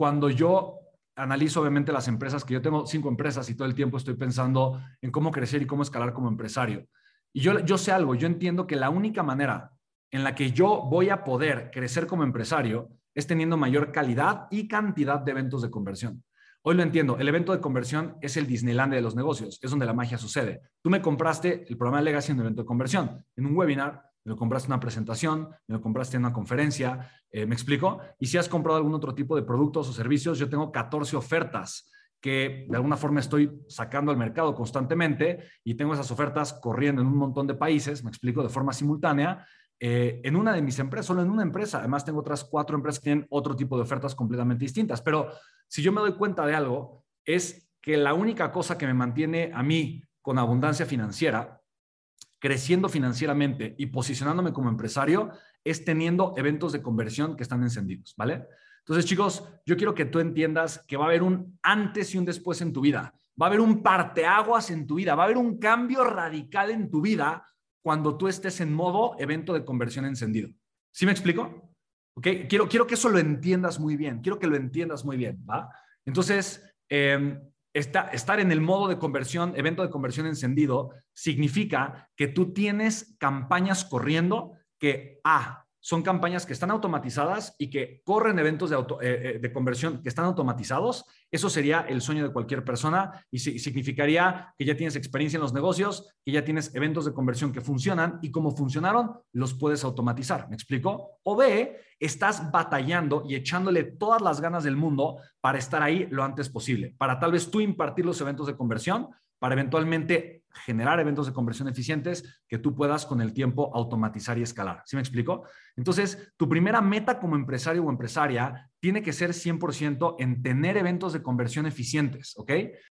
cuando yo analizo obviamente las empresas, que yo tengo cinco empresas y todo el tiempo estoy pensando en cómo crecer y cómo escalar como empresario. Y yo, yo sé algo, yo entiendo que la única manera en la que yo voy a poder crecer como empresario es teniendo mayor calidad y cantidad de eventos de conversión. Hoy lo entiendo, el evento de conversión es el Disneyland de los negocios, es donde la magia sucede. Tú me compraste el programa de Legacy en un evento de conversión, en un webinar, me lo compraste en una presentación, me lo compraste en una conferencia, eh, ¿me explico? Y si has comprado algún otro tipo de productos o servicios, yo tengo 14 ofertas que de alguna forma estoy sacando al mercado constantemente y tengo esas ofertas corriendo en un montón de países, me explico, de forma simultánea, eh, en una de mis empresas, solo en una empresa. Además, tengo otras cuatro empresas que tienen otro tipo de ofertas completamente distintas. Pero si yo me doy cuenta de algo, es que la única cosa que me mantiene a mí con abundancia financiera, creciendo financieramente y posicionándome como empresario, es teniendo eventos de conversión que están encendidos, ¿vale? Entonces, chicos, yo quiero que tú entiendas que va a haber un antes y un después en tu vida. Va a haber un parteaguas en tu vida, va a haber un cambio radical en tu vida cuando tú estés en modo evento de conversión encendido. ¿Sí me explico? ¿Ok? Quiero, quiero que eso lo entiendas muy bien, quiero que lo entiendas muy bien, ¿va? Entonces, estar en el modo de conversión, evento de conversión encendido, significa que tú tienes campañas corriendo que, A, son campañas que están automatizadas y que corren eventos de, eh, eh, de conversión que están automatizados. Eso sería el sueño de cualquier persona y significaría que ya tienes experiencia en los negocios, que ya tienes eventos de conversión que funcionan y como funcionaron, los puedes automatizar. ¿Me explico? O B, estás batallando y echándole todas las ganas del mundo para estar ahí lo antes posible, para tal vez tú impartir los eventos de conversión, para eventualmente generar eventos de conversión eficientes que tú puedas con el tiempo automatizar y escalar. ¿Sí me explico? Entonces, tu primera meta como empresario o empresaria tiene que ser 100% en tener eventos de conversión eficientes, ¿ok?